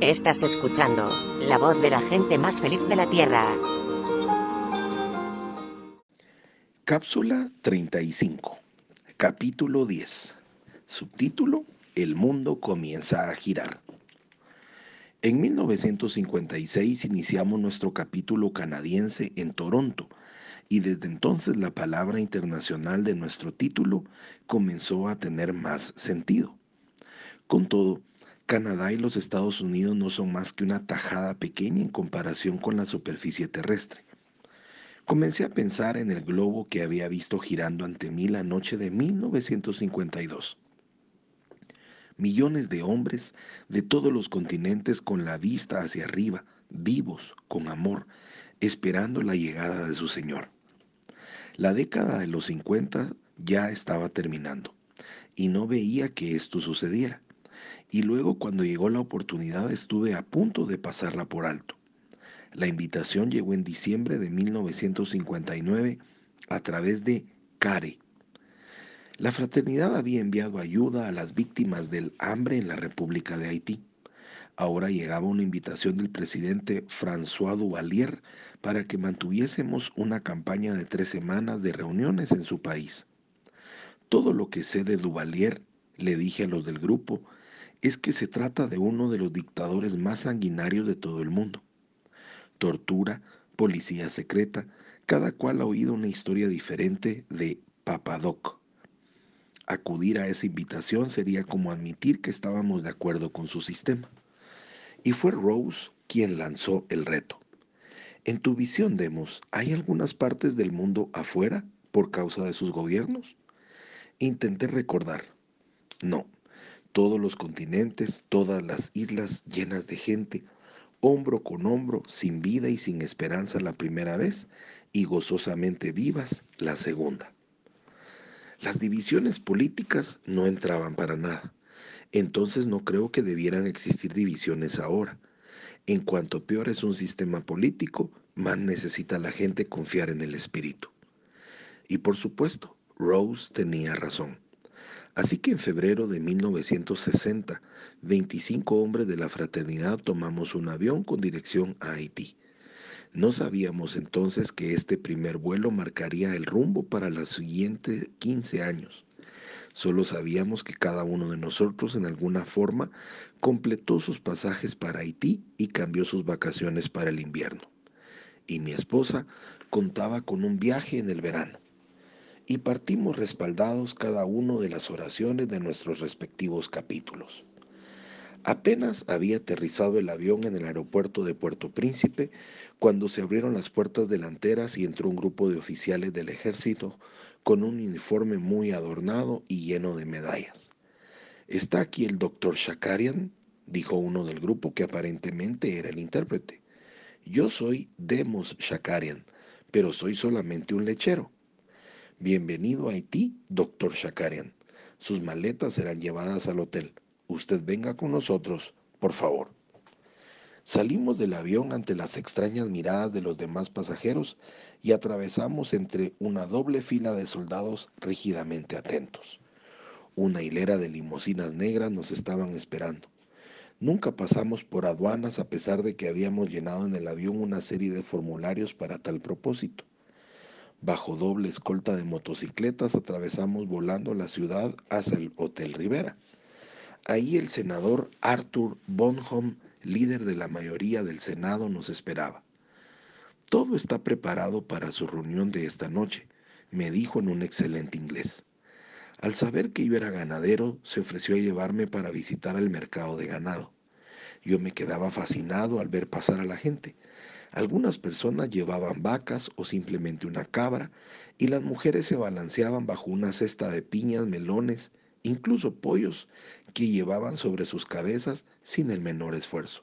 Estás escuchando la voz de la gente más feliz de la Tierra. Cápsula 35, capítulo 10. Subtítulo, El mundo comienza a girar. En 1956 iniciamos nuestro capítulo canadiense en Toronto y desde entonces la palabra internacional de nuestro título comenzó a tener más sentido. Con todo, Canadá y los Estados Unidos no son más que una tajada pequeña en comparación con la superficie terrestre. Comencé a pensar en el globo que había visto girando ante mí la noche de 1952. Millones de hombres de todos los continentes con la vista hacia arriba, vivos, con amor, esperando la llegada de su Señor. La década de los 50 ya estaba terminando y no veía que esto sucediera y luego cuando llegó la oportunidad estuve a punto de pasarla por alto. La invitación llegó en diciembre de 1959 a través de CARE. La fraternidad había enviado ayuda a las víctimas del hambre en la República de Haití. Ahora llegaba una invitación del presidente François Duvalier para que mantuviésemos una campaña de tres semanas de reuniones en su país. Todo lo que sé de Duvalier, le dije a los del grupo, es que se trata de uno de los dictadores más sanguinarios de todo el mundo. Tortura, policía secreta, cada cual ha oído una historia diferente de Papadoc. Acudir a esa invitación sería como admitir que estábamos de acuerdo con su sistema. Y fue Rose quien lanzó el reto. En tu visión, Demos, ¿hay algunas partes del mundo afuera por causa de sus gobiernos? Intenté recordar. No, todos los continentes, todas las islas llenas de gente, hombro con hombro, sin vida y sin esperanza la primera vez y gozosamente vivas la segunda. Las divisiones políticas no entraban para nada. Entonces no creo que debieran existir divisiones ahora. En cuanto peor es un sistema político, más necesita la gente confiar en el espíritu. Y por supuesto, Rose tenía razón. Así que en febrero de 1960, 25 hombres de la fraternidad tomamos un avión con dirección a Haití. No sabíamos entonces que este primer vuelo marcaría el rumbo para los siguientes 15 años. Solo sabíamos que cada uno de nosotros en alguna forma completó sus pasajes para Haití y cambió sus vacaciones para el invierno. Y mi esposa contaba con un viaje en el verano y partimos respaldados cada uno de las oraciones de nuestros respectivos capítulos. Apenas había aterrizado el avión en el aeropuerto de Puerto Príncipe cuando se abrieron las puertas delanteras y entró un grupo de oficiales del ejército con un uniforme muy adornado y lleno de medallas. ¿Está aquí el doctor Shakarian? dijo uno del grupo que aparentemente era el intérprete. Yo soy Demos Shakarian, pero soy solamente un lechero. Bienvenido a Haití, doctor Shakarian. Sus maletas serán llevadas al hotel. Usted venga con nosotros, por favor. Salimos del avión ante las extrañas miradas de los demás pasajeros y atravesamos entre una doble fila de soldados rígidamente atentos. Una hilera de limusinas negras nos estaban esperando. Nunca pasamos por aduanas a pesar de que habíamos llenado en el avión una serie de formularios para tal propósito. Bajo doble escolta de motocicletas atravesamos volando la ciudad hacia el Hotel Rivera. Ahí el senador Arthur Bonham, líder de la mayoría del Senado, nos esperaba. Todo está preparado para su reunión de esta noche, me dijo en un excelente inglés. Al saber que yo era ganadero, se ofreció a llevarme para visitar el mercado de ganado. Yo me quedaba fascinado al ver pasar a la gente. Algunas personas llevaban vacas o simplemente una cabra y las mujeres se balanceaban bajo una cesta de piñas, melones, incluso pollos que llevaban sobre sus cabezas sin el menor esfuerzo.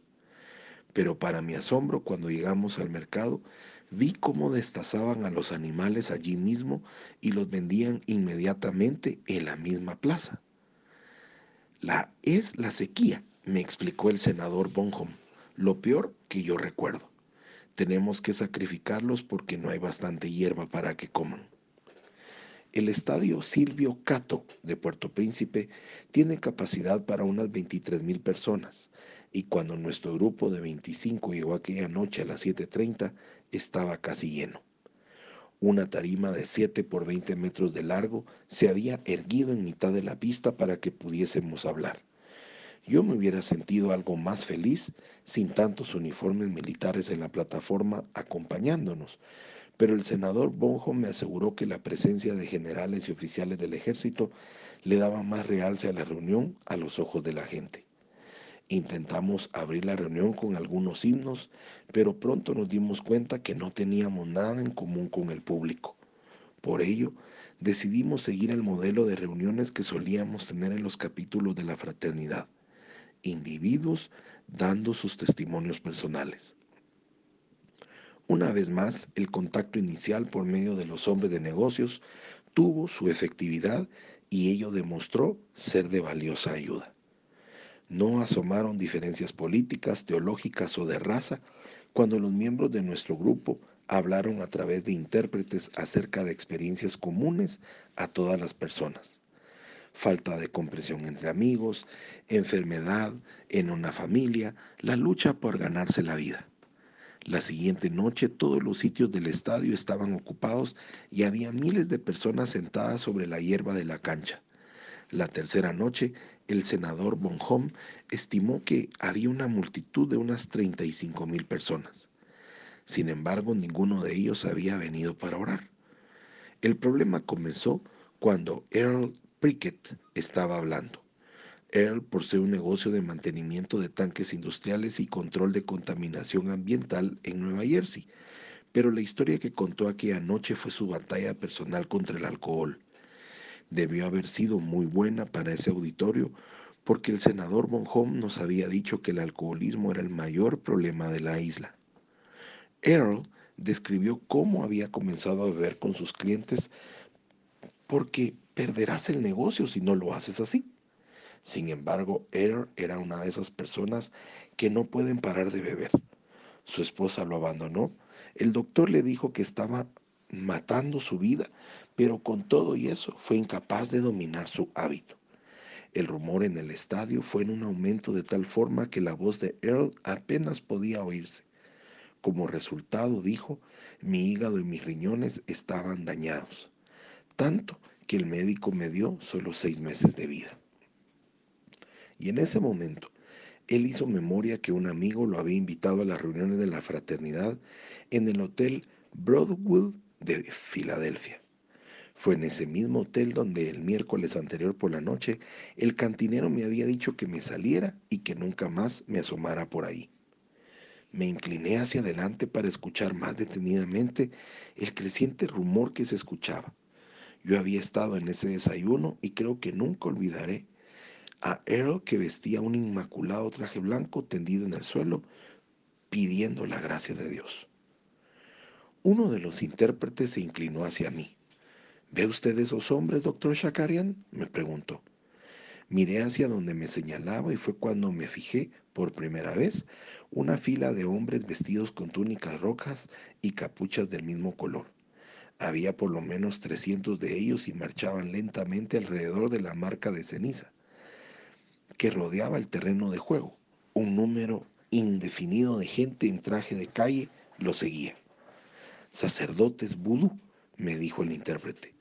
Pero para mi asombro, cuando llegamos al mercado, vi cómo destazaban a los animales allí mismo y los vendían inmediatamente en la misma plaza. La es la sequía, me explicó el senador Bonham, lo peor que yo recuerdo. Tenemos que sacrificarlos porque no hay bastante hierba para que coman. El estadio Silvio Cato de Puerto Príncipe tiene capacidad para unas 23 mil personas y cuando nuestro grupo de 25 llegó aquella noche a las 7.30 estaba casi lleno. Una tarima de 7 por 20 metros de largo se había erguido en mitad de la pista para que pudiésemos hablar. Yo me hubiera sentido algo más feliz sin tantos uniformes militares en la plataforma acompañándonos, pero el senador Bonjo me aseguró que la presencia de generales y oficiales del ejército le daba más realce a la reunión a los ojos de la gente. Intentamos abrir la reunión con algunos himnos, pero pronto nos dimos cuenta que no teníamos nada en común con el público. Por ello, decidimos seguir el modelo de reuniones que solíamos tener en los capítulos de la fraternidad, individuos dando sus testimonios personales. Una vez más, el contacto inicial por medio de los hombres de negocios tuvo su efectividad y ello demostró ser de valiosa ayuda. No asomaron diferencias políticas, teológicas o de raza cuando los miembros de nuestro grupo hablaron a través de intérpretes acerca de experiencias comunes a todas las personas. Falta de comprensión entre amigos, enfermedad en una familia, la lucha por ganarse la vida. La siguiente noche todos los sitios del estadio estaban ocupados y había miles de personas sentadas sobre la hierba de la cancha. La tercera noche, el senador Bonhomme estimó que había una multitud de unas 35 mil personas. Sin embargo, ninguno de ellos había venido para orar. El problema comenzó cuando Earl Prickett estaba hablando. Earl posee un negocio de mantenimiento de tanques industriales y control de contaminación ambiental en Nueva Jersey, pero la historia que contó aquella noche fue su batalla personal contra el alcohol. Debió haber sido muy buena para ese auditorio porque el senador Bonhomme nos había dicho que el alcoholismo era el mayor problema de la isla. Earl describió cómo había comenzado a beber con sus clientes porque perderás el negocio si no lo haces así. Sin embargo, Earl era una de esas personas que no pueden parar de beber. Su esposa lo abandonó. El doctor le dijo que estaba matando su vida, pero con todo y eso fue incapaz de dominar su hábito. El rumor en el estadio fue en un aumento de tal forma que la voz de Earl apenas podía oírse. Como resultado, dijo, mi hígado y mis riñones estaban dañados, tanto que el médico me dio solo seis meses de vida. Y en ese momento, él hizo memoria que un amigo lo había invitado a las reuniones de la fraternidad en el hotel Broadwood de Filadelfia. Fue en ese mismo hotel donde el miércoles anterior por la noche el cantinero me había dicho que me saliera y que nunca más me asomara por ahí. Me incliné hacia adelante para escuchar más detenidamente el creciente rumor que se escuchaba. Yo había estado en ese desayuno y creo que nunca olvidaré a Earl que vestía un inmaculado traje blanco tendido en el suelo, pidiendo la gracia de Dios. Uno de los intérpretes se inclinó hacia mí. ¿Ve usted esos hombres, doctor Shakarian? me preguntó. Miré hacia donde me señalaba y fue cuando me fijé por primera vez una fila de hombres vestidos con túnicas rojas y capuchas del mismo color. Había por lo menos 300 de ellos y marchaban lentamente alrededor de la marca de ceniza que rodeaba el terreno de juego. Un número indefinido de gente en traje de calle lo seguía. Sacerdotes vudú, me dijo el intérprete,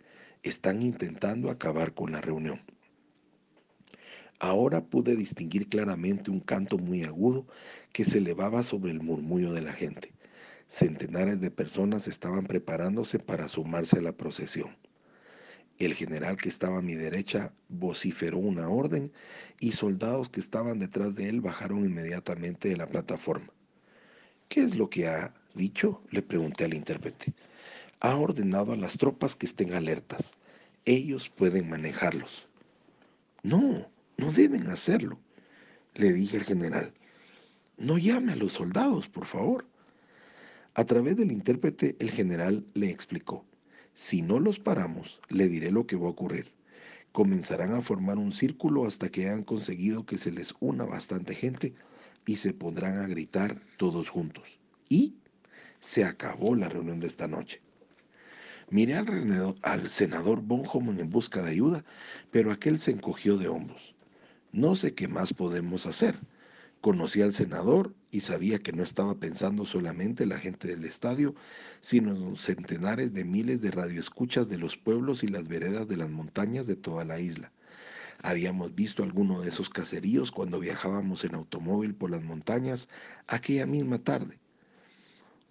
están intentando acabar con la reunión. Ahora pude distinguir claramente un canto muy agudo que se elevaba sobre el murmullo de la gente. Centenares de personas estaban preparándose para sumarse a la procesión. El general que estaba a mi derecha vociferó una orden y soldados que estaban detrás de él bajaron inmediatamente de la plataforma. ¿Qué es lo que ha dicho? le pregunté al intérprete. Ha ordenado a las tropas que estén alertas. Ellos pueden manejarlos. No, no deben hacerlo, le dije al general. No llame a los soldados, por favor. A través del intérprete, el general le explicó. Si no los paramos, le diré lo que va a ocurrir. Comenzarán a formar un círculo hasta que hayan conseguido que se les una bastante gente y se pondrán a gritar todos juntos. Y se acabó la reunión de esta noche. Miré al, al senador Bonhomme en busca de ayuda, pero aquel se encogió de hombros. No sé qué más podemos hacer. Conocí al senador y sabía que no estaba pensando solamente en la gente del estadio, sino en centenares de miles de radioescuchas de los pueblos y las veredas de las montañas de toda la isla. Habíamos visto alguno de esos caseríos cuando viajábamos en automóvil por las montañas aquella misma tarde.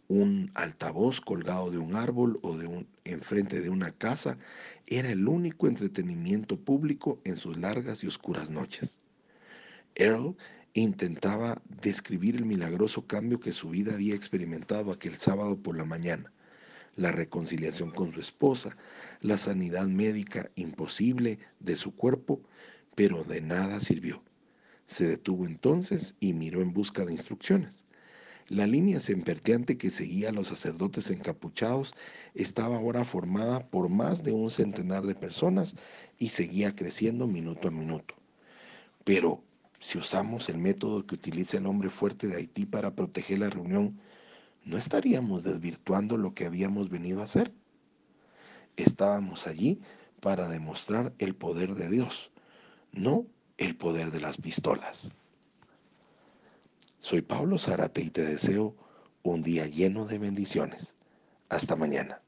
Un altavoz colgado de un árbol o de un, enfrente de una casa era el único entretenimiento público en sus largas y oscuras noches. Earl intentaba describir el milagroso cambio que su vida había experimentado aquel sábado por la mañana, la reconciliación con su esposa, la sanidad médica imposible de su cuerpo, pero de nada sirvió. Se detuvo entonces y miró en busca de instrucciones. La línea semperteante que seguía a los sacerdotes encapuchados estaba ahora formada por más de un centenar de personas y seguía creciendo minuto a minuto. Pero si usamos el método que utiliza el hombre fuerte de Haití para proteger la reunión, ¿no estaríamos desvirtuando lo que habíamos venido a hacer? Estábamos allí para demostrar el poder de Dios, no el poder de las pistolas. Soy Pablo Zárate y te deseo un día lleno de bendiciones. Hasta mañana.